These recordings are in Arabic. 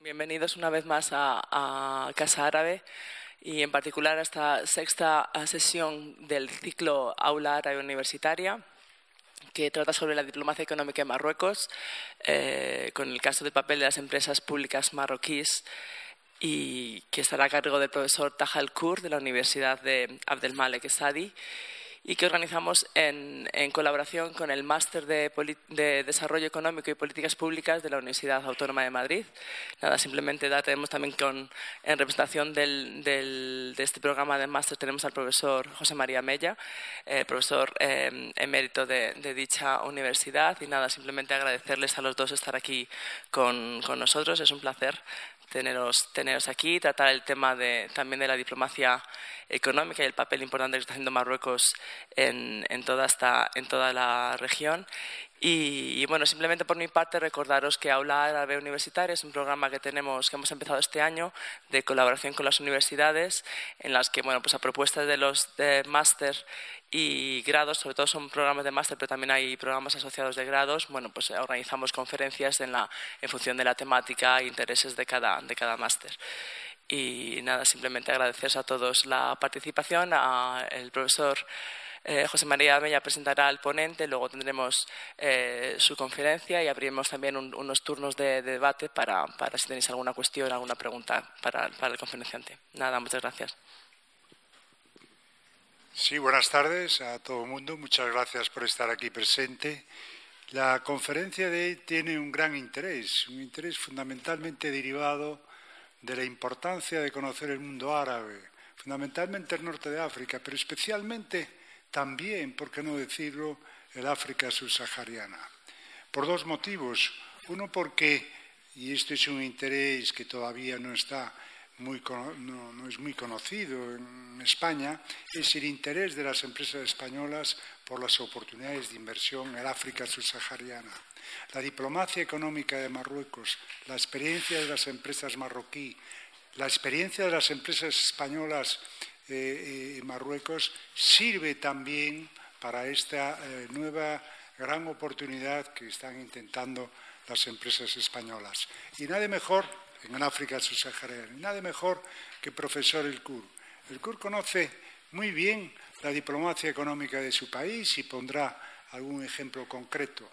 Bienvenidos una vez más a, Casa Árabe y en particular a esta sexta sesión del ciclo Aula Árabe Universitaria que trata sobre la diplomacia económica en Marruecos, eh, con el caso del papel de las empresas públicas marroquíes y que estará a cargo del profesor Tahal Kur de la Universidad de Abdelmalek Sadi y que organizamos en, en colaboración con el Máster de, de, Desarrollo Económico y Políticas Públicas de la Universidad Autónoma de Madrid. Nada, simplemente da, tenemos también con, en representación del, del, de este programa de máster tenemos al profesor José María Mella, eh, profesor eh, emérito de, de, dicha universidad. Y nada, simplemente agradecerles a los dos estar aquí con, con nosotros. Es un placer teneros, teneros aquí, tratar el tema de, también de la diplomacia económica y el papel importante que está haciendo Marruecos en, en, toda, esta, en toda la región. Y, bueno, simplemente por mi parte recordaros que Aula Árabe Universitaria es un programa que tenemos, que hemos empezado este año de colaboración con las universidades, en las que, bueno, pues a propuestas de los de máster y grados, sobre todo son programas de máster, pero también hay programas asociados de grados, bueno, pues organizamos conferencias en, la, en función de la temática e intereses de cada, de cada máster. Y nada, simplemente agradecer a todos la participación, al profesor eh, José María Bella presentará al ponente, luego tendremos eh, su conferencia y abriremos también un, unos turnos de, de debate para, para, si tenéis alguna cuestión, alguna pregunta para, para el conferenciante. Nada, muchas gracias. Sí, buenas tardes a todo el mundo. Muchas gracias por estar aquí presente. La conferencia de hoy tiene un gran interés, un interés fundamentalmente derivado de la importancia de conocer el mundo árabe, fundamentalmente el norte de África, pero especialmente también, por qué no decirlo, el África subsahariana. Por dos motivos. Uno, porque, y esto es un interés que todavía no está muy, no, es muy conocido en España, es el interés de las empresas españolas por las oportunidades de inversión en África subsahariana. La diplomacia económica de Marruecos, la experiencia de las empresas marroquí, la experiencia de las empresas españolas eh, en Marruecos sirve también para esta eh, nueva gran oportunidad que están intentando las empresas españolas. Y nada mejor en África subsahariana, nada mejor que profesor El Kur. El Kur conoce muy bien la diplomacia económica de su país y pondrá algún ejemplo concreto.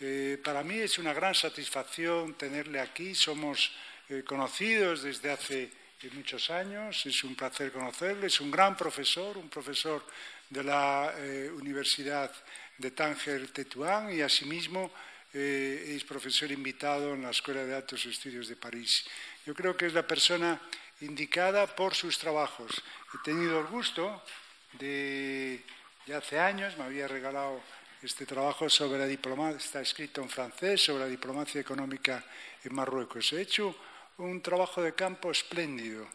Eh, para mí es una gran satisfacción tenerle aquí. Somos eh, conocidos desde hace muchos años. Es un placer conocerle. Es un gran profesor, un profesor de la eh, Universidad de Tánger Tetuán y asimismo eh, es profesor invitado en la Escuela de Altos Estudios de París. Yo creo que es la persona indicada por sus trabajos. He tenido el gusto de, ya hace años, me había regalado este trabajo sobre la diplomacia, está escrito en francés, sobre la diplomacia económica en Marruecos. He hecho un trabajo de campo espléndido,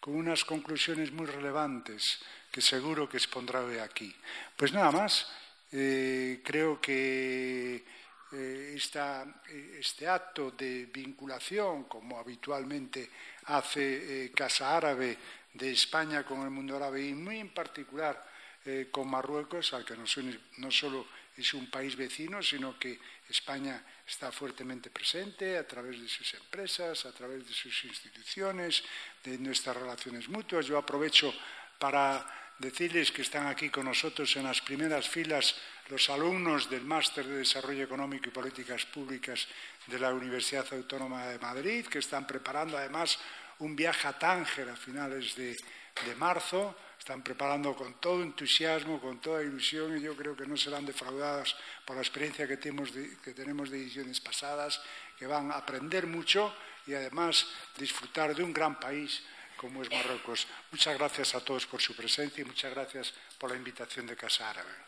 con unas conclusiones muy relevantes que seguro que expondrá hoy aquí. Pues nada más, eh, creo que eh, esta, eh, este acto de vinculación, como habitualmente hace eh, Casa Árabe de España con el mundo árabe y muy en particular eh, con Marruecos, al que no, son, no solo es un país vecino, sino que España está fuertemente presente a través de sus empresas, a través de sus instituciones, de nuestras relaciones mutuas. Yo aprovecho para decirles que están aquí con nosotros en las primeras filas los alumnos del Máster de Desarrollo Económico y Políticas Públicas de la Universidad Autónoma de Madrid, que están preparando además un viaje a Tánger a finales de, de marzo están preparando con todo entusiasmo, con toda ilusión, y yo creo que no serán defraudadas por la experiencia que tenemos de, que tenemos de ediciones pasadas, que van a aprender mucho y además disfrutar de un gran país como es Marruecos. Muchas gracias a todos por su presencia y muchas gracias por la invitación de Casa Árabe.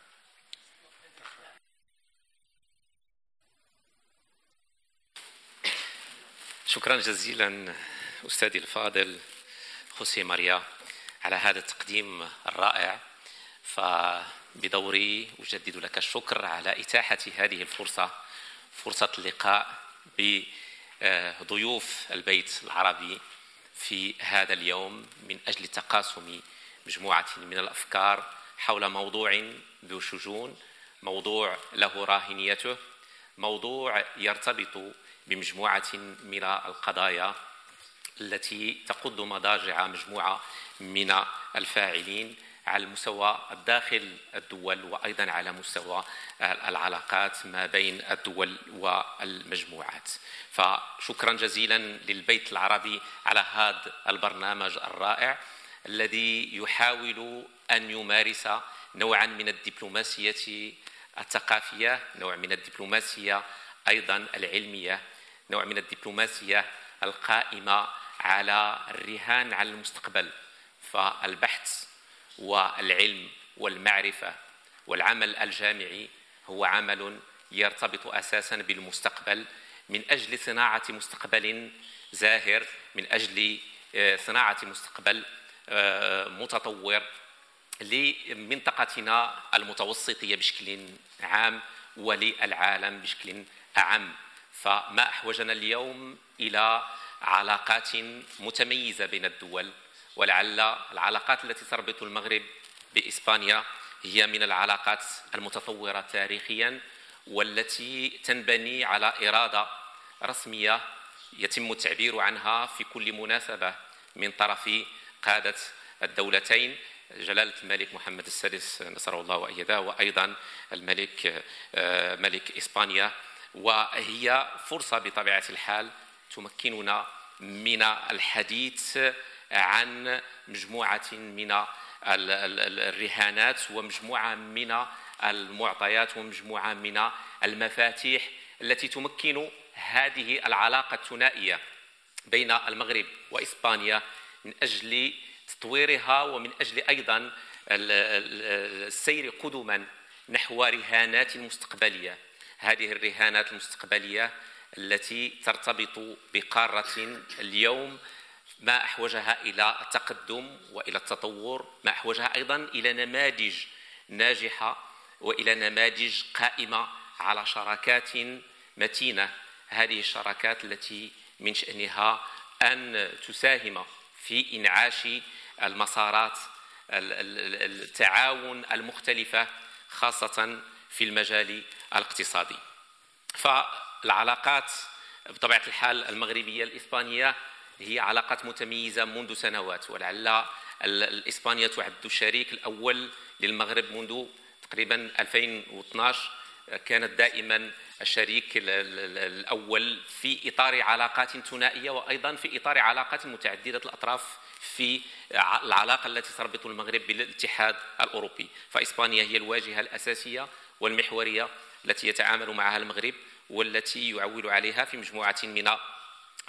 شكرا جزيلا أستاذي الفاضل خوسي ماريا على هذا التقديم الرائع فبدوري أجدد لك الشكر على إتاحة هذه الفرصة فرصة اللقاء بضيوف البيت العربي في هذا اليوم من أجل تقاسم مجموعة من الأفكار حول موضوع ذو شجون موضوع له راهنيته موضوع يرتبط بمجموعة من القضايا التي تقض مضاجع مجموعة من الفاعلين على مستوى داخل الدول وأيضا على مستوى العلاقات ما بين الدول والمجموعات. فشكرا جزيلا للبيت العربي على هذا البرنامج الرائع الذي يحاول أن يمارس نوعا من الدبلوماسية الثقافية نوع من الدبلوماسية أيضا العلمية نوع من الدبلوماسية القائمة على الرهان على المستقبل فالبحث والعلم والمعرفة والعمل الجامعي هو عمل يرتبط أساسا بالمستقبل من أجل صناعة مستقبل زاهر من أجل آه، صناعة مستقبل آه، متطور لمنطقتنا المتوسطية بشكل عام وللعالم بشكل اعم فما أحوجنا اليوم إلى علاقات متميزة بين الدول ولعل العلاقات التي تربط المغرب بإسبانيا هي من العلاقات المتطورة تاريخيا والتي تنبني على إرادة رسمية يتم التعبير عنها في كل مناسبة من طرف قادة الدولتين جلالة الملك محمد السادس نصره الله وأيده وأيضا الملك آه، ملك إسبانيا وهي فرصة بطبيعة الحال تمكننا من الحديث عن مجموعة من الرهانات ومجموعة من المعطيات ومجموعة من المفاتيح التي تمكن هذه العلاقة الثنائية بين المغرب وإسبانيا من أجل تطويرها ومن أجل أيضا السير قدما نحو رهانات مستقبلية. هذه الرهانات المستقبلية التي ترتبط بقارة اليوم ما أحوجها إلى التقدم وإلى التطور ما أحوجها أيضا إلى نماذج ناجحة وإلى نماذج قائمة على شراكات متينة. هذه الشراكات التي من شأنها أن تساهم في إنعاش المسارات التعاون المختلفة خاصة في المجال الاقتصادي. فالعلاقات بطبيعة الحال المغربية الإسبانية هي علاقات متميزة منذ سنوات ولعل إسبانيا تعد الشريك الأول للمغرب منذ تقريبا 2012 كانت دائما الشريك الأول في إطار علاقات ثنائية وأيضا في إطار علاقات متعددة الأطراف في العلاقة التي تربط المغرب بالاتحاد الأوروبي. فإسبانيا هي الواجهة الأساسية والمحورية التي يتعامل معها المغرب. والتي يعول عليها في مجموعة من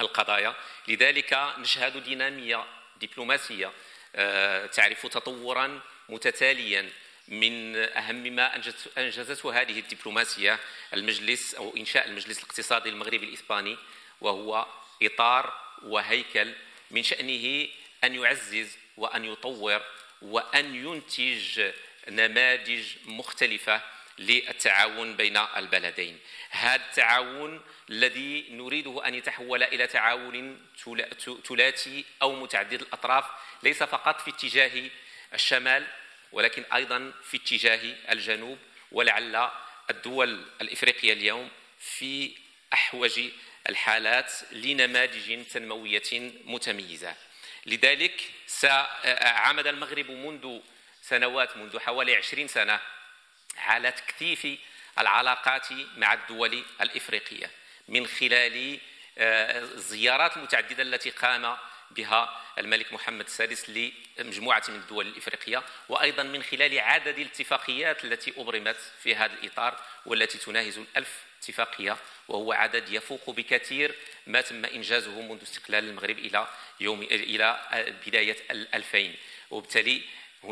القضايا. لذلك نشهد دينامية دبلوماسية آه، تعرف تطورا متتاليا من أهم ما أنجزته هذه الدبلوماسية المجلس أو إنشاء المجلس الاقتصادي المغربي الإسباني وهو إطار وهيكل من شأنه أن يعزز وأن يطور وأن ينتج نماذج مختلفة للتعاون بين البلدين. هذا التعاون الذي نريده أن يتحول إلى تعاون ثلاثي أو متعدد الأطراف ليس فقط في اتجاه الشمال ولكن أيضا في اتجاه الجنوب ولعل الدول الإفريقية اليوم في أحوج الحالات لنماذج تنموية متميزة. لذلك عمد المغرب منذ سنوات منذ حوالي عشرين سنة على تكثيف العلاقات مع الدول الإفريقية من خلال الزيارات آه، المتعددة التي قام بها الملك محمد السادس لمجموعة من الدول الإفريقية وأيضا من خلال عدد الاتفاقيات التي أبرمت في هذا الإطار والتي تناهز الألف اتفاقية وهو عدد يفوق بكثير ما تم إنجازه منذ استقلال المغرب إلى يوم إلى بداية الألفين. وبالتالي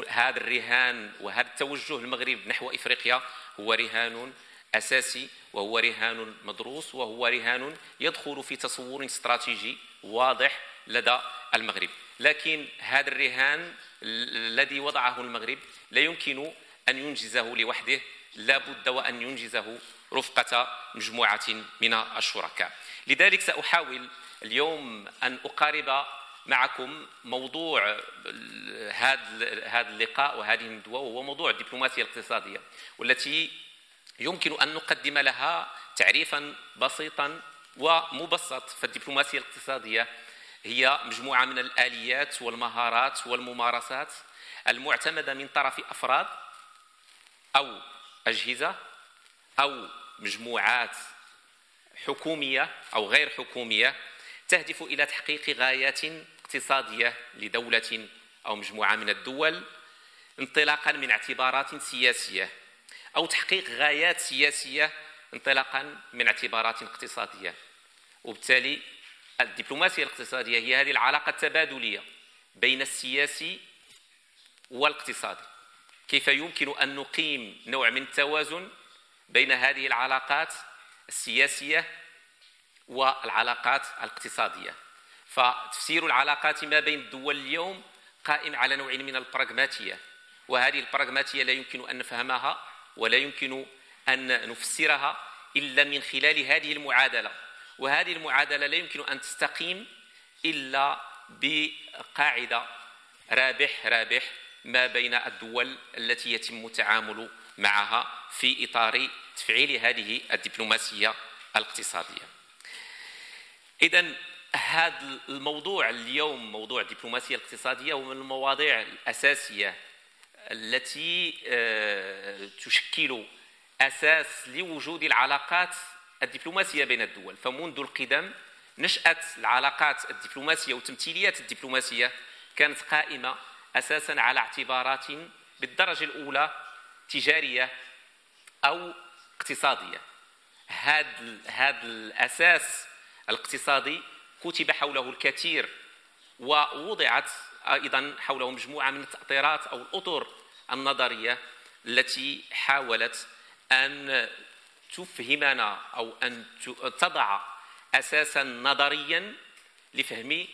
هذا الرهان وهذا التوجه المغرب نحو إفريقيا هو رهان أساسي وهو رهان مدروس وهو رهان يدخل في تصور استراتيجي واضح لدى المغرب. لكن هذا الرهان الذي وضعه المغرب لا يمكن أن ينجزه لوحده لا بد وأن ينجزه رفقة مجموعة من الشركاء. لذلك سأحاول اليوم أن أقارب معكم موضوع هذا هذا اللقاء وهذه الندوة وهو موضوع الدبلوماسية الاقتصادية والتي يمكن أن نقدم لها تعريفا بسيطا ومبسط. فالدبلوماسية الاقتصادية هي مجموعة من الآليات والمهارات والممارسات المعتمدة من طرف أفراد أو أجهزة أو مجموعات حكومية أو غير حكومية تهدف إلى تحقيق غايات اقتصادية لدولة أو مجموعة من الدول انطلاقا من اعتبارات سياسية أو تحقيق غايات سياسية انطلاقا من اعتبارات اقتصادية. وبالتالي الدبلوماسية الاقتصادية هي هذه العلاقة التبادلية بين السياسي والاقتصادي. كيف يمكن أن نقيم نوع من التوازن بين هذه العلاقات السياسية والعلاقات الاقتصادية؟ فتفسير العلاقات ما بين الدول اليوم قائم على نوع من البراغماتية وهذه البراغماتية لا يمكن أن نفهمها ولا يمكن أن نفسرها إلا من خلال هذه المعادلة وهذه المعادلة لا يمكن أن تستقيم إلا بقاعدة رابح رابح ما بين الدول التي يتم التعامل معها في إطار تفعيل هذه الدبلوماسية الاقتصادية. اذا هذا الموضوع اليوم موضوع الدبلوماسية الاقتصادية هو من المواضيع الأساسية التي آه، تشكل أساس لوجود العلاقات الدبلوماسية بين الدول. فمنذ القدم نشأت العلاقات الدبلوماسية وتمثيليات الدبلوماسية كانت قائمة أساسا على اعتبارات بالدرجة الأولى تجارية أو اقتصادية. هذا الأساس الاقتصادي كتب حوله الكثير ووضعت أيضا حوله مجموعة من التأطيرات أو الأطر النظرية التي حاولت أن تفهمنا أو أن تضع أساسا نظريا لفهم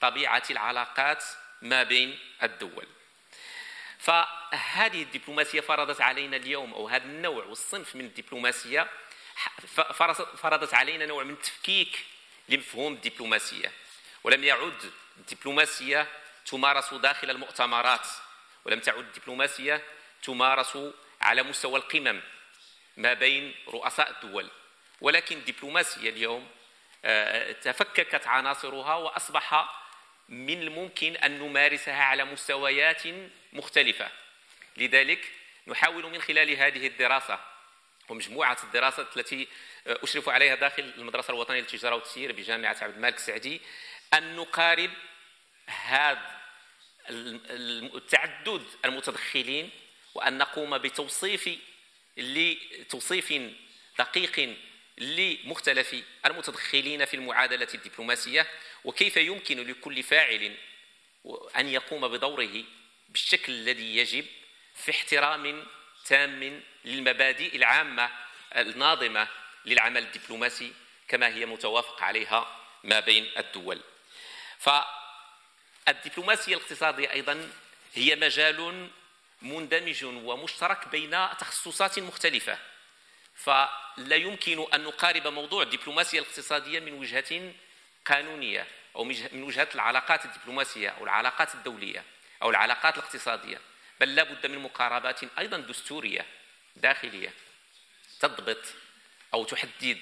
طبيعة العلاقات ما بين الدول. فهذه الدبلوماسية فرضت علينا اليوم أو هذا النوع والصنف من الدبلوماسية فرضت علينا نوع من التفكيك لمفهوم الدبلوماسية. ولم يعد الدبلوماسية تمارس داخل المؤتمرات ولم تعد الدبلوماسية تمارس على مستوى القمم ما بين رؤساء الدول. ولكن الدبلوماسية اليوم آه، تفككت عناصرها وأصبح من الممكن أن نمارسها على مستويات مختلفة. لذلك نحاول من خلال هذه الدراسة ومجموعة الدراسات التي آه، أشرف عليها داخل المدرسة الوطنية للتجارة والتسيير بجامعة عبد الملك السعدي أن نقارب هذا التعدد المتدخلين وأن نقوم بتوصيف لتوصيف دقيق لمختلف المتدخلين في المعادلة الدبلوماسية وكيف يمكن لكل فاعل أن يقوم بدوره بالشكل الذي يجب في احترام تام للمبادئ العامة الناظمة للعمل الدبلوماسي كما هي متوافق عليها ما بين الدول. فالدبلوماسية الاقتصادية أيضا هي مجال مندمج ومشترك بين تخصصات مختلفة. فلا يمكن أن نقارب موضوع الدبلوماسية الاقتصادية من وجهة قانونية أو من وجهة العلاقات الدبلوماسية أو العلاقات الدولية أو العلاقات الاقتصادية. بل لا بد من مقاربات أيضا دستورية داخلية تضبط أو تحدد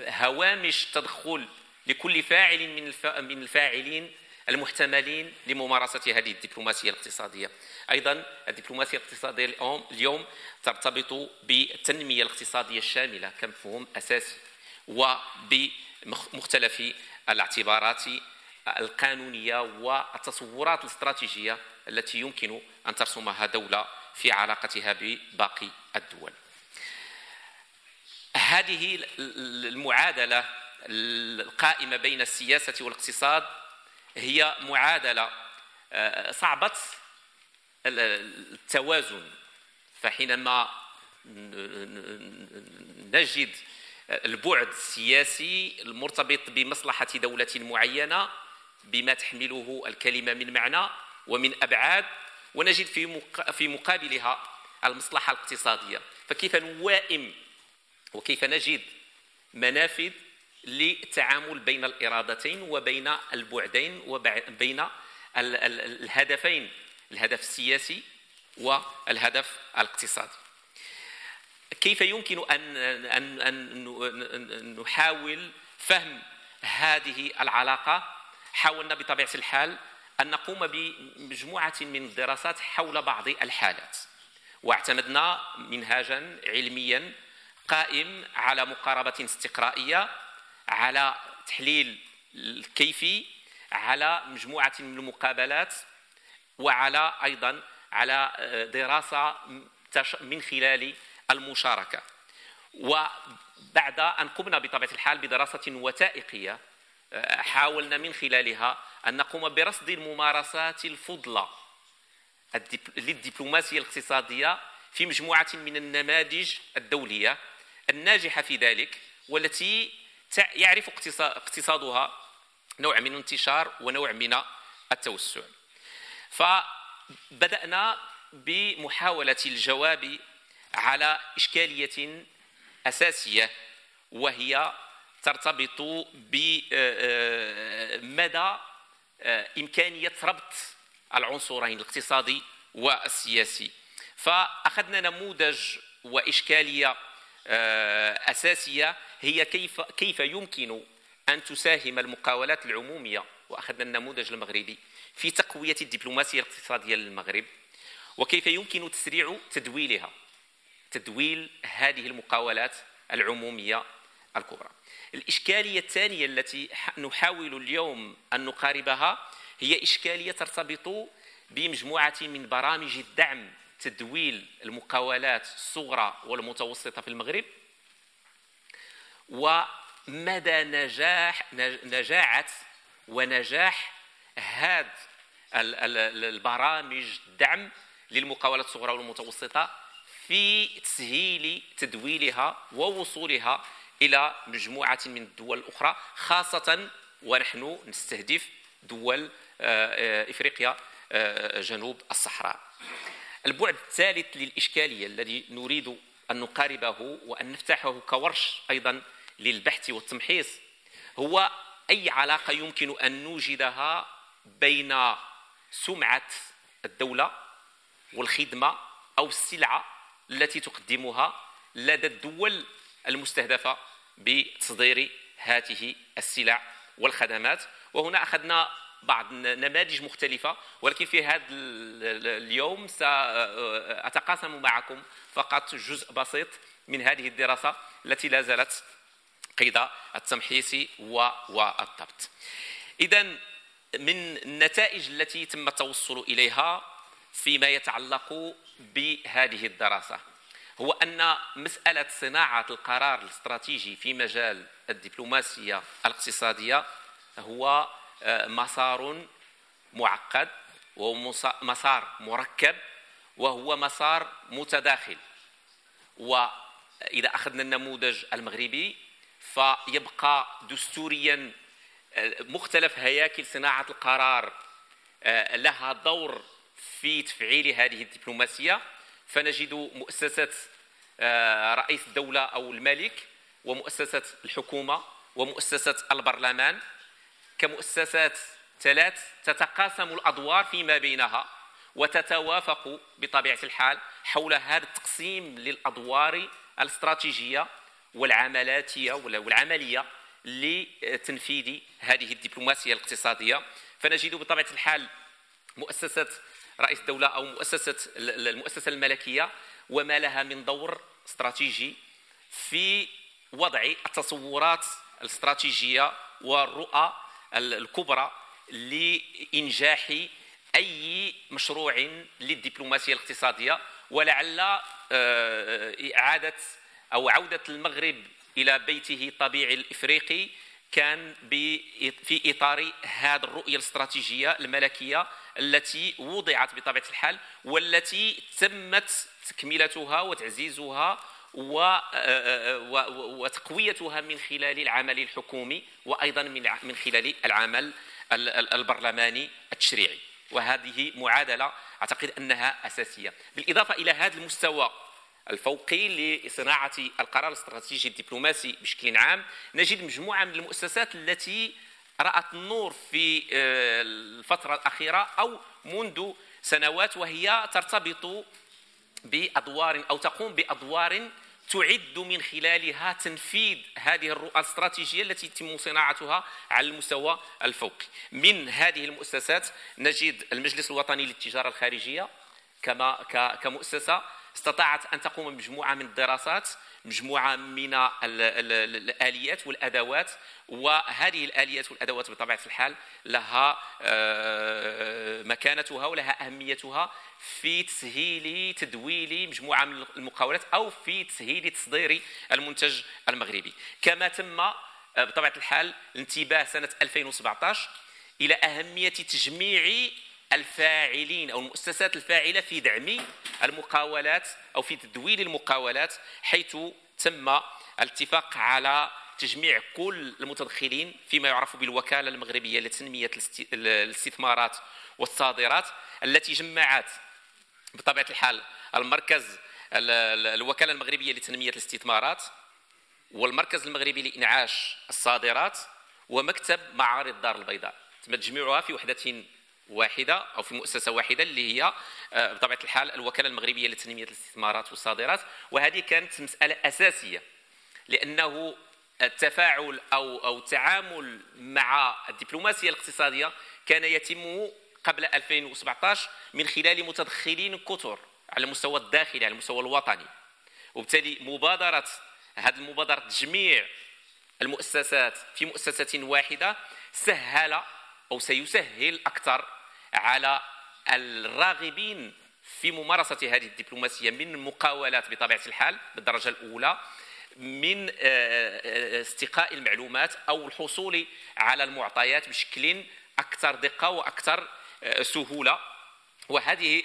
هوامش تدخل لكل فاعل من من الفاعلين المحتملين لممارسة هذه الدبلوماسية الاقتصادية. أيضا الدبلوماسية الاقتصادية اليوم ترتبط بالتنمية الاقتصادية الشاملة كمفهوم أساسي وبمختلف الاعتبارات القانونية والتصورات الاستراتيجية التي يمكن أن ترسمها دولة في علاقتها بباقي الدول. هذه المعادلة القائمة بين السياسة والاقتصاد هي معادلة آه، صعبة التوازن. فحينما نجد البعد السياسي المرتبط بمصلحة دولة معينة بما تحمله الكلمة من معنى ومن أبعاد ونجد في في مقابلها المصلحة الاقتصادية. فكيف نوائم وكيف نجد منافذ للتعامل بين الإرادتين وبين البعدين وبين الهدفين الهدف السياسي والهدف الاقتصادي. كيف يمكن ان ان أن نحاول فهم هذه العلاقة حاولنا بطبيعة الحال أن نقوم بمجموعة من الدراسات حول بعض الحالات واعتمدنا منهاجا علميا قائم على مقاربة استقرائية على تحليل الكيفي على مجموعة من المقابلات وعلى أيضا على دراسة من خلال المشاركة. وبعد أن قمنا بطبيعة الحال بدراسة وثائقية حاولنا من خلالها أن نقوم برصد الممارسات الفضلى للدبلوماسية الاقتصادية في مجموعة من النماذج الدولية الناجحة في ذلك والتي يعرف اقتصادها نوع من الانتشار ونوع من التوسع. فبدأنا بمحاولة الجواب على إشكالية أساسية وهي ترتبط بمدى إمكانية ربط العنصرين الاقتصادي والسياسي. فأخذنا نموذج وإشكالية أساسية هي كيف كيف يمكن أن تساهم المقاولات العمومية وأخذنا النموذج المغربي في تقوية الدبلوماسية الاقتصادية للمغرب وكيف يمكن تسريع تدويلها تدويل هذه المقاولات العمومية الكبرى. الإشكالية الثانية التي نحاول اليوم أن نقاربها هي إشكالية ترتبط بمجموعة من برامج الدعم تدويل المقاولات الصغرى والمتوسطة في المغرب ومدى نجاح نجاعة ونجاح هذه البرامج الدعم للمقاولات الصغرى والمتوسطة في تسهيل تدويلها ووصولها إلى مجموعة من الدول الأخرى خاصة ونحن نستهدف دول آه، آه، إفريقيا آه، جنوب الصحراء. البعد الثالث للإشكالية الذي نريد أن نقاربه وأن نفتحه كورش أيضا للبحث والتمحيص هو أي علاقة يمكن أن نوجدها بين سمعة الدولة والخدمة أو السلعة التي تقدمها لدى الدول المستهدفة بتصدير هذه السلع والخدمات. وهنا أخذنا بعض نماذج مختلفة ولكن في هذا اليوم سأتقاسم معكم فقط جزء بسيط من هذه الدراسة التي لا زالت قيد التمحيص والضبط. إذا من النتائج التي تم التوصل إليها فيما يتعلق بهذه الدراسة. هو أن مسألة صناعة القرار الاستراتيجي في مجال الدبلوماسية الاقتصادية هو آه، مسار معقد وهو مسار مركب وهو مسار متداخل. وإذا أخذنا النموذج المغربي فيبقى دستوريا آه، مختلف هياكل صناعة القرار آه، لها دور في تفعيل هذه الدبلوماسية. فنجد مؤسسة آه، رئيس الدولة أو الملك ومؤسسة الحكومة ومؤسسة البرلمان. كمؤسسات ثلاث تتقاسم الأدوار فيما بينها وتتوافق بطبيعة الحال حول هذا التقسيم للأدوار الاستراتيجية والعملاتية والعملية لتنفيذ هذه الدبلوماسية الاقتصادية. فنجد بطبيعة الحال مؤسسة رئيس الدولة أو مؤسسة المؤسسة الملكية وما لها من دور استراتيجي في وضع التصورات الاستراتيجية والرؤى الكبرى لإنجاح أي مشروع للدبلوماسية الاقتصادية ولعل آه، إعادة أو عودة المغرب إلى بيته الطبيعي الإفريقي كان في إطار هذه الرؤية الاستراتيجية الملكية التي وضعت بطبيعة الحال والتي تمت تكملتها وتعزيزها وتقويتها من خلال العمل الحكومي وأيضا من خلال العمل البرلماني التشريعي. وهذه معادلة أعتقد أنها أساسية. بالإضافة إلى هذا المستوى الفوقي لصناعة القرار الاستراتيجي الدبلوماسي بشكل عام نجد مجموعة من المؤسسات التي رأت النور في آه، الفترة الأخيرة أو منذ سنوات وهي ترتبط بأدوار أو تقوم بأدوار تعد من خلالها تنفيذ هذه الرؤى الاستراتيجية التي يتم صناعتها على المستوى الفوقي من هذه المؤسسات نجد المجلس الوطني للتجارة الخارجية كما كمؤسسة استطاعت أن تقوم بمجموعة من الدراسات مجموعة من الآليات والأدوات وهذه الآليات والأدوات بطبيعة الحال لها آه، مكانتها ولها أهميتها في تسهيل تدويل مجموعة من المقاولات أو في تسهيل تصدير المنتج المغربي. كما تم آه، بطبيعة الحال الانتباه سنة 2017 إلى أهمية تجميع الفاعلين أو المؤسسات الفاعلة في دعم المقاولات أو في تدوير المقاولات حيث تم الاتفاق على تجميع كل المتدخلين فيما يعرف بالوكالة المغربية لتنمية الاستثمارات والصادرات التي جمعت بطبيعة الحال المركز الوكالة المغربية لتنمية الاستثمارات والمركز المغربي لإنعاش الصادرات ومكتب معارض الدار البيضاء. تم تجميعها في وحدة واحدة أو في مؤسسة واحدة اللي هي آه، بطبيعة الحال الوكالة المغربية لتنمية الاستثمارات والصادرات. وهذه كانت مسألة أساسية لأنه التفاعل أو أو التعامل مع الدبلوماسية الاقتصادية كان يتم قبل 2017 من خلال متدخلين كثر على المستوى الداخلي على المستوى الوطني. وبالتالي مبادرة هذه المبادره تجميع المؤسسات في مؤسسة واحدة سهل أو سيسهل أكثر على الراغبين في ممارسة هذه الدبلوماسية من المقاولات بطبيعة الحال بالدرجة الأولى من آه، آه، استقاء المعلومات أو الحصول على المعطيات بشكل أكثر دقة وأكثر آه، سهولة. وهذه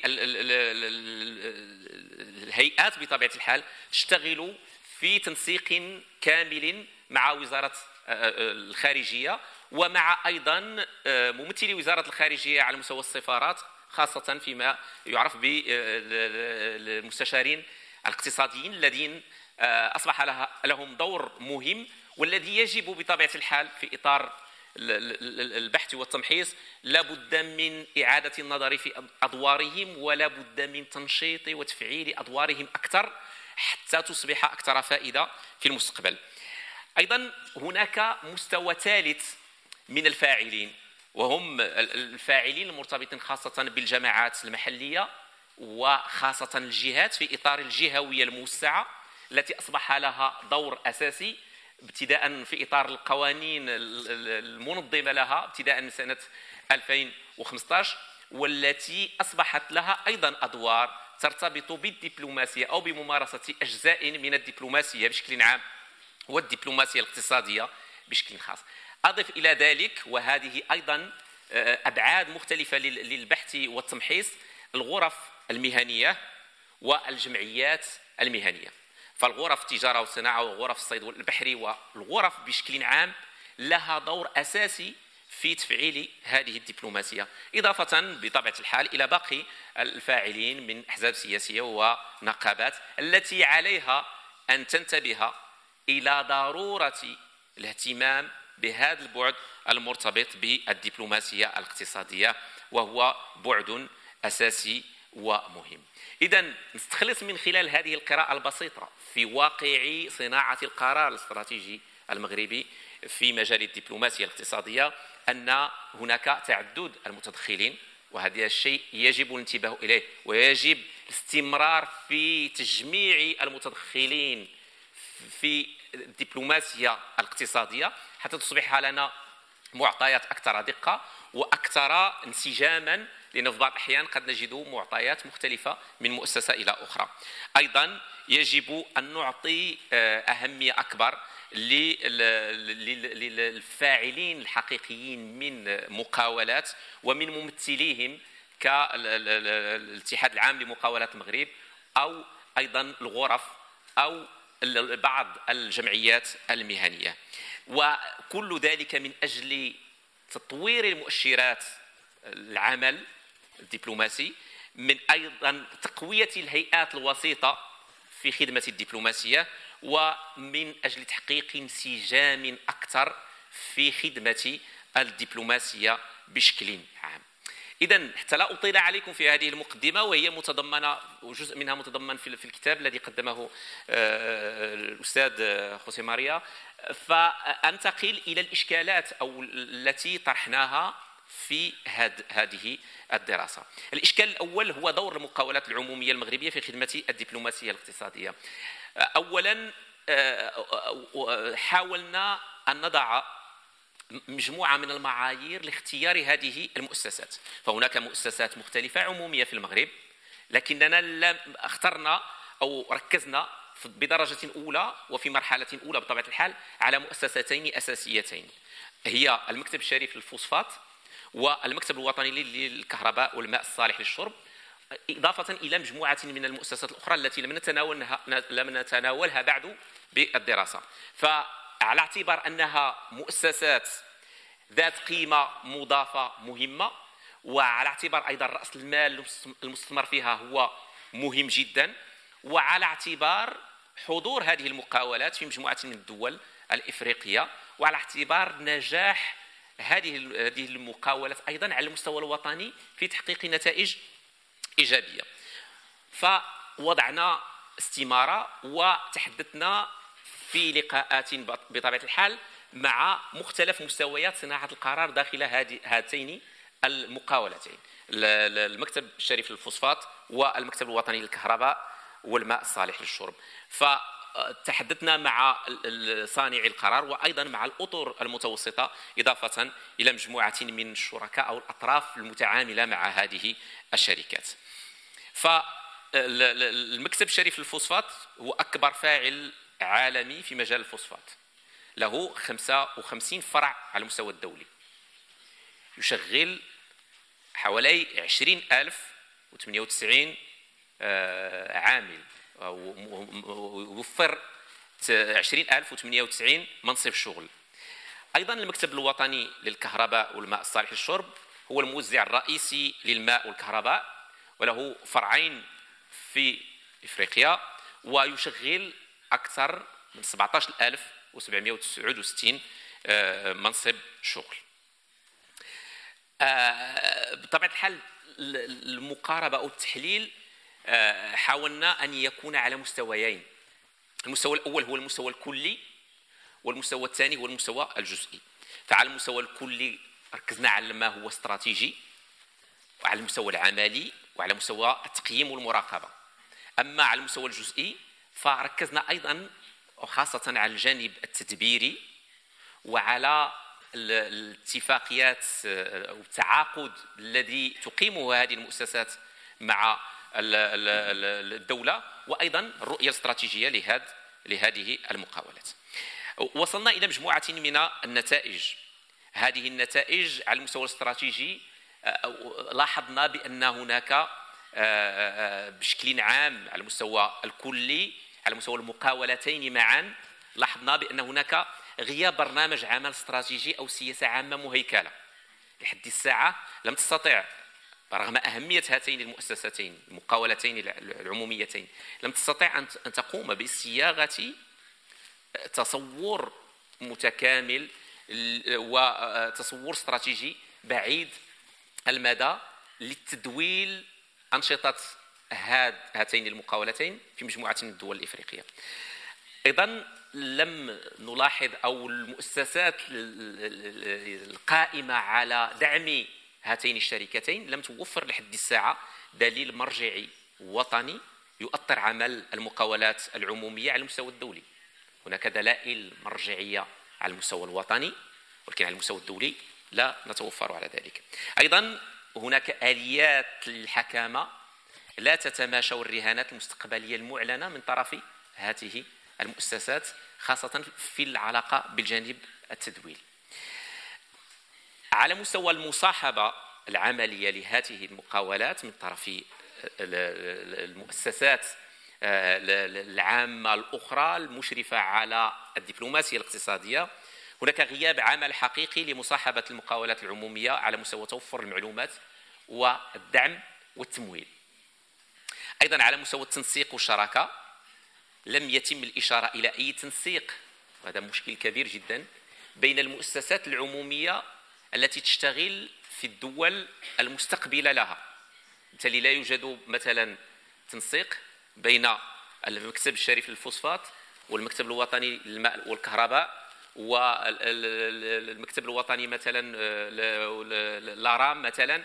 الهيئات بطبيعة الحال تشتغل في تنسيق كامل مع وزارة الخارجية ومع أيضا ممثلي وزارة الخارجية على مستوى السفارات خاصة فيما يعرف بالمستشارين الاقتصاديين الذين آه، لها لهم دور مهم والذي يجب بطبيعة الحال في إطار البحث والتمحيص لا بد من إعادة النظر في أدوارهم ولا بد من تنشيط وتفعيل أدوارهم أكثر حتى تصبح أكثر فائدة في المستقبل. أيضا هناك مستوى ثالث من الفاعلين وهم الفاعلين المرتبطين خاصة بالجماعات المحلية وخاصة الجهات في إطار الجهوية الموسعة التي أصبح لها دور أساسي ابتداء في إطار القوانين المنظمة لها ابتداء من سنة 2015 والتي أصبحت لها أيضا أدوار ترتبط بالدبلوماسية أو بممارسة أجزاء من الدبلوماسية بشكل عام. والدبلوماسية الاقتصادية بشكل خاص. أضف إلى ذلك وهذه أيضا آه، أبعاد مختلفة للبحث والتمحيص الغرف المهنية والجمعيات المهنية. فالغرف التجارة والصناعة وغرف الصيد البحري والغرف بشكل عام لها دور أساسي في تفعيل هذه الدبلوماسية. إضافة بطبيعة الحال إلى باقي الفاعلين من أحزاب سياسية ونقابات التي عليها أن تنتبه إلى ضرورة الاهتمام بهذا البعد المرتبط بالدبلوماسية الاقتصادية وهو بعد أساسي ومهم. اذا نستخلص من خلال هذه القراءة البسيطة في واقع صناعة القرار الاستراتيجي المغربي في مجال الدبلوماسية الاقتصادية أن هناك تعدد المتدخلين وهذا الشيء يجب الانتباه إليه ويجب الاستمرار في تجميع المتدخلين في الدبلوماسية الاقتصادية حتى تصبح لنا معطيات أكثر دقة وأكثر انسجاما لأن في بعض الأحيان قد نجد معطيات مختلفة من مؤسسة إلى أخرى. أيضا يجب أن نعطي آه، أهمية أكبر للفاعلين الحقيقيين من مقاولات ومن ممثليهم كالاتحاد العام لمقاولات المغرب أو أيضا الغرف أو بعض الجمعيات المهنية. وكل ذلك من أجل تطوير المؤشرات العمل الدبلوماسي من أيضا تقوية الهيئات الوسيطة في خدمة الدبلوماسية ومن أجل تحقيق انسجام أكثر في خدمة الدبلوماسية بشكل عام. اذا حتى لا أطيل عليكم في هذه المقدمة وهي متضمنة وجزء منها متضمن في الكتاب الذي قدمه آه، الأستاذ خوسي ماريا. فانتقل إلى الإشكالات أو التي طرحناها في هاد هذه الدراسة. الإشكال الأول هو دور المقاولات العمومية المغربية في خدمة الدبلوماسية الاقتصادية. أولا حاولنا أن نضع مجموعة من المعايير لاختيار هذه المؤسسات. فهناك مؤسسات مختلفة عمومية في المغرب لكننا لم اخترنا أو ركزنا بدرجة أولى وفي مرحلة أولى بطبيعة الحال على مؤسستين أساسيتين. هي المكتب الشريف للفوسفات والمكتب الوطني للكهرباء والماء الصالح للشرب إضافة إلى مجموعة من المؤسسات الأخرى التي لم نتناولها لم نتناولها بعد بالدراسة. فعلى اعتبار أنها مؤسسات ذات قيمة مضافة مهمة وعلى اعتبار أيضا رأس المال المستثمر فيها هو مهم جدا وعلى اعتبار حضور هذه المقاولات في مجموعة من الدول الإفريقية وعلى اعتبار نجاح هذه هذه المقاولات أيضا على المستوى الوطني في تحقيق نتائج إيجابية. فوضعنا استمارة وتحدثنا في لقاءات بطبيعة الحال مع مختلف مستويات صناعة القرار داخل هاتين المقاولتين المكتب الشريف للفوسفات والمكتب الوطني للكهرباء والماء الصالح للشرب ف تحدثنا مع صانعي القرار وأيضا مع الأطر المتوسطة إضافة إلى مجموعة من الشركاء أو الأطراف المتعاملة مع هذه الشركات. فالمكتب الشريف للفوسفات هو أكبر فاعل عالمي في مجال الفوسفات. له 55 فرع على المستوى الدولي. يشغل حوالي 20098 آه، عامل ووفر 20098 منصب شغل أيضا المكتب الوطني للكهرباء والماء الصالح للشرب هو الموزع الرئيسي للماء والكهرباء وله فرعين في إفريقيا ويشغل أكثر من 17769 آه، منصب شغل. آه، بطبيعة الحال المقاربة أو التحليل آه، حاولنا أن يكون على مستويين. المستوى الأول هو المستوى الكلي والمستوى الثاني هو المستوى الجزئي. فعلى المستوى الكلي ركزنا على ما هو استراتيجي وعلى المستوى العملي وعلى مستوى التقييم والمراقبة. أما على المستوى الجزئي فركزنا أيضا وخاصة على الجانب التدبيري وعلى الاتفاقيات آه، والتعاقد الذي تقيمه هذه المؤسسات مع الدولة وأيضا الرؤية الاستراتيجية لهذه لهذه المقاولات. وصلنا إلى مجموعة من النتائج. هذه النتائج على المستوى الاستراتيجي آه، لاحظنا بأن هناك آه، بشكل عام على المستوى الكلي على مستوى المقاولتين معا لاحظنا بأن هناك غياب برنامج عمل استراتيجي أو سياسة عامة مهيكلة. لحد الساعة لم تستطع رغم أهمية هاتين المؤسستين المقاولتين العموميتين لم تستطع أن تقوم بصياغة تصور متكامل وتصور استراتيجي بعيد المدى لتدويل أنشطة هاتين المقاولتين في مجموعة من الدول الإفريقية. أيضا لم نلاحظ أو المؤسسات القائمة على دعم هاتين الشركتين لم توفر لحد الساعة دليل مرجعي وطني يؤطر عمل المقاولات العمومية على المستوى الدولي. هناك دلائل مرجعية على المستوى الوطني ولكن على المستوى الدولي لا نتوفر على ذلك. أيضا هناك آليات للحكامة لا تتماشى الرهانات المستقبلية المعلنة من طرف هذه المؤسسات خاصة في العلاقة بالجانب التدويلي على مستوى المصاحبة العملية لهذه المقاولات من طرف المؤسسات العامة الأخرى المشرفة على الدبلوماسية الاقتصادية. هناك غياب عمل حقيقي لمصاحبة المقاولات العمومية على مستوى توفر المعلومات والدعم والتمويل. أيضا على مستوى التنسيق والشراكة لم يتم الإشارة إلى أي تنسيق. وهذا مشكل كبير جدا بين المؤسسات العمومية التي تشتغل في الدول المستقبلة لها. بالتالي لا يوجد مثلا تنسيق بين المكتب الشريف للفوسفات والمكتب الوطني للماء والكهرباء والمكتب الوطني مثلا لارام مثلا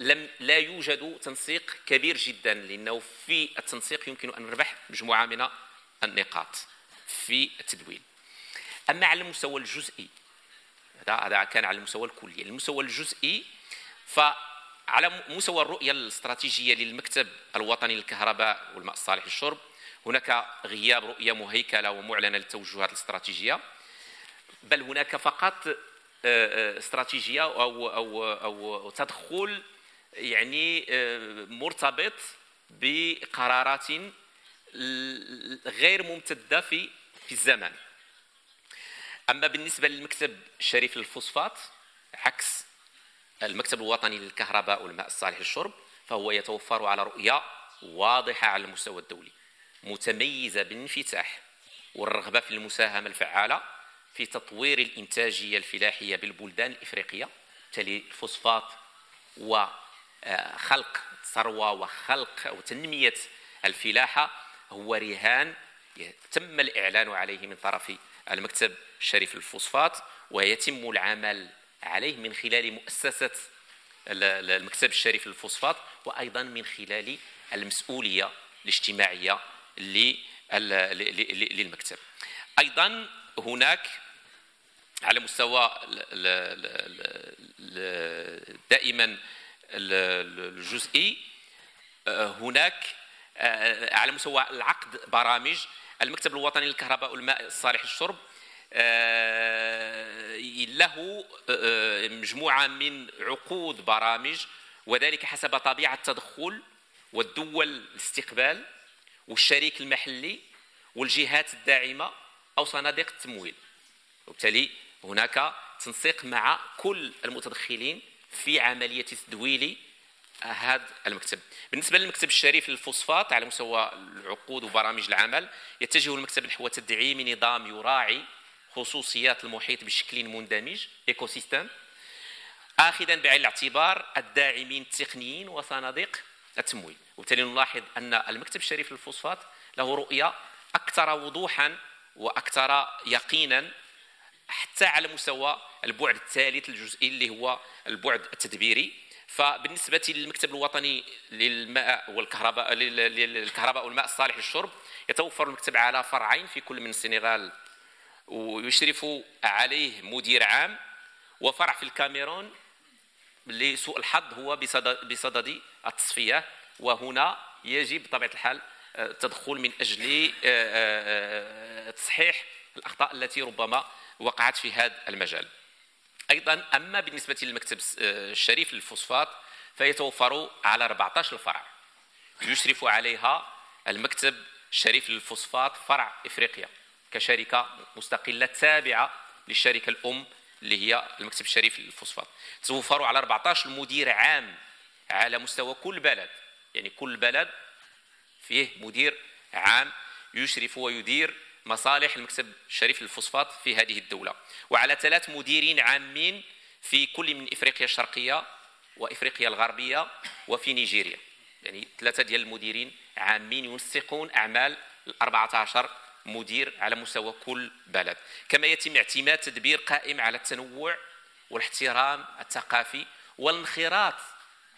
لم لا يوجد تنسيق كبير جدا لأنه في التنسيق يمكن أن نربح مجموعة من النقاط في التدوين. أما على المستوى الجزئي هذا كان على المستوى الكلي. المستوى الجزئي فعلى مستوى الرؤية الاستراتيجية للمكتب الوطني للكهرباء والماء الصالح للشرب هناك غياب رؤية مهيكلة ومعلنة للتوجهات الاستراتيجية. بل هناك فقط آه، آه، استراتيجية أو أو أو تدخل يعني آه، مرتبط بقرارات غير ممتدة في في الزمن. أما بالنسبة للمكتب الشريف للفوسفات عكس المكتب الوطني للكهرباء والماء الصالح للشرب فهو يتوفر على رؤية واضحة على المستوى الدولي متميزة بالانفتاح والرغبة في المساهمة الفعالة في تطوير الإنتاجية الفلاحية بالبلدان الإفريقية بالتالي الفوسفات وخلق ثروة وخلق وتنميه الفلاحة هو رهان تم الإعلان عليه من طرف المكتب الشريف للفوسفات ويتم العمل عليه من خلال مؤسسة المكتب الشريف للفوسفات وأيضا من خلال المسؤولية الاجتماعية للمكتب. أيضا هناك على مستوى دائما الجزئي هناك على مستوى العقد برامج المكتب الوطني للكهرباء والماء الصالح للشرب له مجموعة من عقود برامج وذلك حسب طبيعة التدخل والدول الاستقبال والشريك المحلي والجهات الداعمة أو صناديق التمويل. وبالتالي هناك تنسيق مع كل المتدخلين في عملية تدويل هذا المكتب. بالنسبة للمكتب الشريف للفوسفات على مستوى العقود وبرامج العمل يتجه المكتب نحو تدعيم نظام يراعي خصوصيات المحيط بشكل مندمج écosystème اخذا بعين الاعتبار الداعمين التقنيين وصناديق التمويل. وبالتالي نلاحظ أن المكتب الشريف للفوسفات له رؤية أكثر وضوحا وأكثر يقينا حتى على مستوى البعد الثالث الجزئي اللي هو البعد التدبيري. فبالنسبة للمكتب الوطني للماء والكهرباء للكهرباء والماء الصالح للشرب يتوفر المكتب على فرعين في كل من السنغال. ويشرف عليه مدير عام وفرع في الكاميرون لسوء الحظ هو بصدد التصفية. وهنا يجب بطبيعة الحال التدخل من أجل آه، آه، آه، تصحيح الأخطاء التي ربما وقعت في هذا المجال. أيضا أما بالنسبة للمكتب الشريف للفوسفات فيتوفر على 14 فرع يشرف عليها المكتب الشريف للفوسفات فرع إفريقيا كشركة مستقلة تابعة للشركة الأم اللي هي المكتب الشريف للفوسفات. توفر على 14 مدير عام على مستوى كل بلد. يعني كل بلد فيه مدير عام يشرف ويدير مصالح المكتب الشريف للفوسفات في هذه الدولة. وعلى ثلاث مديرين عامين في كل من إفريقيا الشرقية وإفريقيا الغربية وفي نيجيريا. يعني ثلاثة ديال المديرين عامين ينسقون أعمال ال 14 مدير على مستوى كل بلد. كما يتم اعتماد تدبير قائم على التنوع والاحترام الثقافي والانخراط.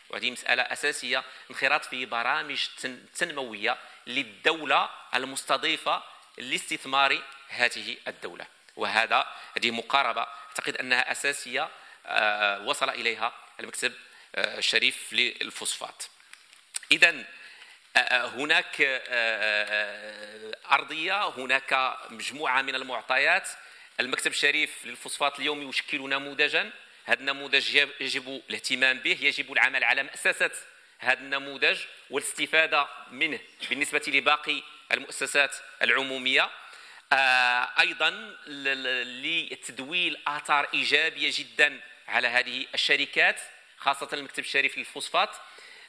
وهذه مسألة أساسية انخراط في برامج تنموية للدولة المستضيفة لاستثمار هذه الدولة. وهذا هذه مقاربة أعتقد أنها أساسية آه، وصل إليها المكتب آه، الشريف للفوسفات. إذا آه، هناك أرضية هناك مجموعة من المعطيات. المكتب الشريف للفوسفات اليوم يشكل نموذجا. هذا النموذج يجب الاهتمام به يجب العمل على مأسسة هذا النموذج والاستفادة منه بالنسبة لباقي المؤسسات العمومية. آه، أيضا لتدويل آثار إيجابية جدا على هذه الشركات خاصة المكتب الشريف للفوسفات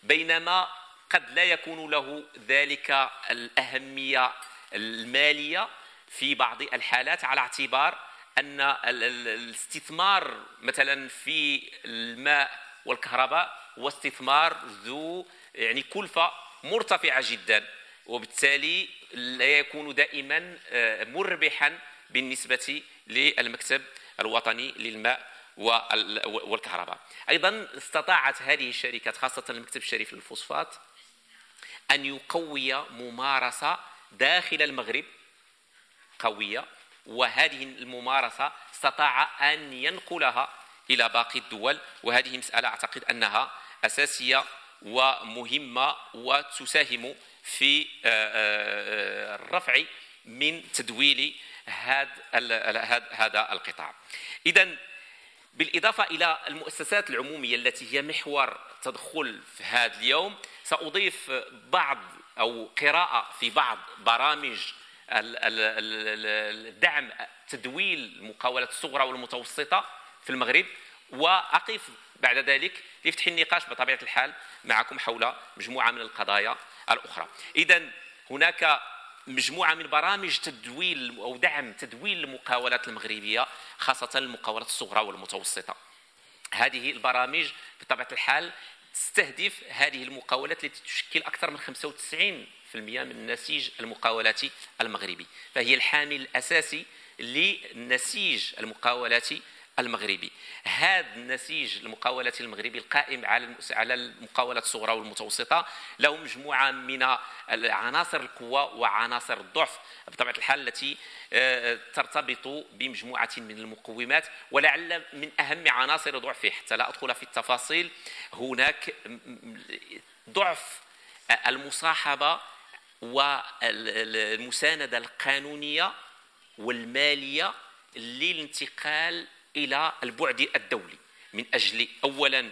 بينما قد لا يكون له ذلك الأهمية المالية في بعض الحالات على اعتبار أن الاستثمار مثلا في الماء والكهرباء هو استثمار ذو يعني كلفة مرتفعة جدا. وبالتالي لا يكون دائما آه، مربحا بالنسبة للمكتب الوطني للماء والكهرباء. أيضا استطاعت هذه الشركات خاصة المكتب الشريف للفوسفات أن يقوي ممارسة داخل المغرب قوية وهذه الممارسة استطاع أن ينقلها إلى باقي الدول. وهذه مسألة أعتقد أنها أساسية ومهمة وتساهم في آه، آه، الرفع من تدويل هذا القطاع. إذا بالإضافة إلى المؤسسات العمومية التي هي محور تدخل في هذا اليوم سأضيف بعض أو قراءة في بعض برامج الدعم تدويل المقاولات الصغرى والمتوسطة في المغرب وأقف بعد ذلك لفتح النقاش بطبيعة الحال معكم حول مجموعة من القضايا الأخرى. إذا هناك مجموعة من برامج تدويل أو دعم تدويل المقاولات المغربية خاصة المقاولات الصغرى والمتوسطة. هذه البرامج بطبيعة الحال تستهدف هذه المقاولات التي تشكل أكثر من 95% من نسيج المقاولات المغربي. فهي الحامل الأساسي لنسيج المقاولات المغربي. هذا النسيج المقاولات المغربي القائم على على المقاولات الصغرى والمتوسطة له مجموعة من عناصر القوة وعناصر الضعف بطبيعة الحال التي آه، ترتبط بمجموعة من المقومات ولعل من أهم عناصر ضعفه. حتى لا أدخل في التفاصيل هناك ضعف المصاحبة والمساندة القانونية والمالية للانتقال إلى البعد الدولي من أجل اولا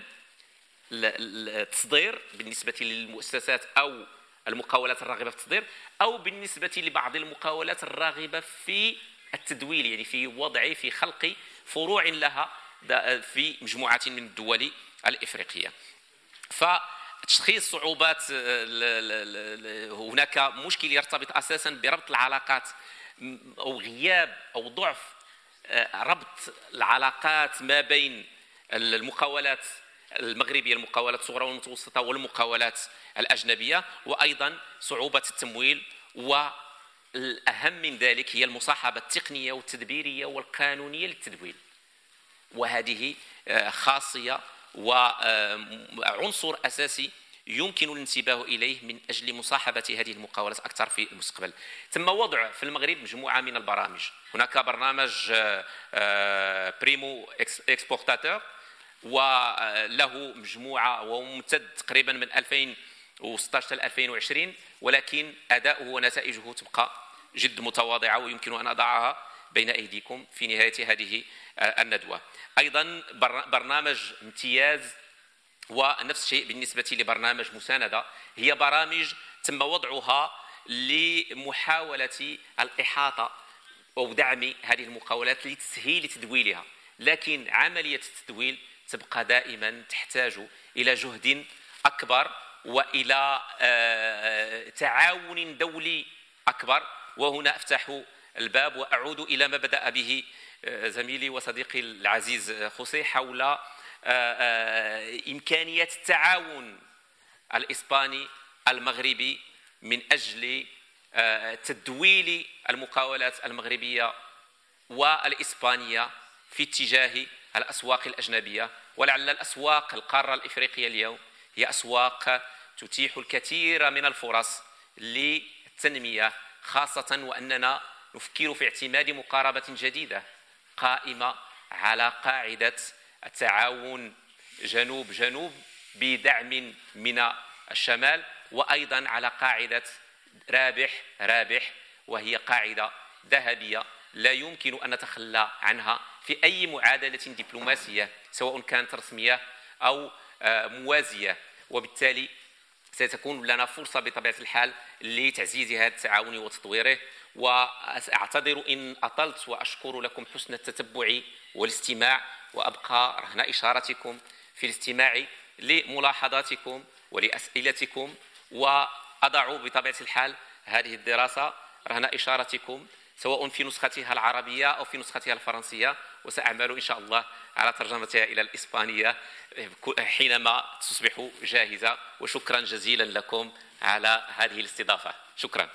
التصدير بالنسبة للمؤسسات أو المقاولات الراغبة في التصدير أو بالنسبة لبعض المقاولات الراغبة في التدويل يعني في وضع في خلق فروع لها في مجموعه من الدول الإفريقية. فتشخيص صعوبات هناك مشكل يرتبط أساسا بربط العلاقات أو غياب أو ضعف آه، ربط العلاقات ما بين المقاولات المغربية المقاولات الصغرى والمتوسطة والمقاولات الأجنبية وأيضا صعوبة التمويل والأهم من ذلك هي المصاحبة التقنية والتدبيرية والقانونية للتدويل. وهذه آه، خاصية وعنصر أساسي يمكن الانتباه إليه من أجل مصاحبة هذه المقاولات أكثر في المستقبل. تم وضع في المغرب مجموعة من البرامج، هناك برنامج primo exportateur وله مجموعة وهو ممتد تقريبا من 2016 إلى 2020 ولكن أداؤه ونتائجه تبقى جد متواضعة ويمكن أن أضعها بين أيديكم في نهاية هذه آه، الندوة. أيضا برنامج امتياز ونفس الشيء بالنسبة لبرنامج مساندة. هي برامج تم وضعها لمحاولة الإحاطة أو دعم هذه المقاولات لتسهيل تدويلها لكن عملية التدويل تبقى دائما تحتاج إلى جهد أكبر وإلى آه، تعاون دولي أكبر. وهنا أفتح الباب وأعود إلى ما بدأ به آه، زميلي وصديقي العزيز خوسي حول آه، آه، إمكانية التعاون الإسباني المغربي من أجل آه، تدويل المقاولات المغربية والإسبانية في اتجاه الأسواق الأجنبية. ولعل الأسواق القارة الإفريقية اليوم هي أسواق تتيح الكثير من الفرص للتنمية خاصة وأننا نفكر في اعتماد مقاربة جديدة قائمة على قاعدة التعاون جنوب جنوب بدعم من الشمال وأيضا على قاعدة رابح رابح وهي قاعدة ذهبية لا يمكن أن نتخلى عنها في أي معادلة دبلوماسية سواء كانت رسمية أو آه، موازية. وبالتالي ستكون لنا فرصة بطبيعة الحال لتعزيز هذا التعاون وتطويره. وأعتذر إن أطلت وأشكر لكم حسن التتبع والاستماع وأبقى رهن إشارتكم في الاستماع لملاحظاتكم ولأسئلتكم وأضع بطبيعة الحال هذه الدراسة رهن إشارتكم سواء في نسختها العربية أو في نسختها الفرنسية وسأعمل إن شاء الله على ترجمتها إلى الإسبانية حينما تصبح جاهزة. وشكرا جزيلا لكم على هذه الاستضافة. شكرا.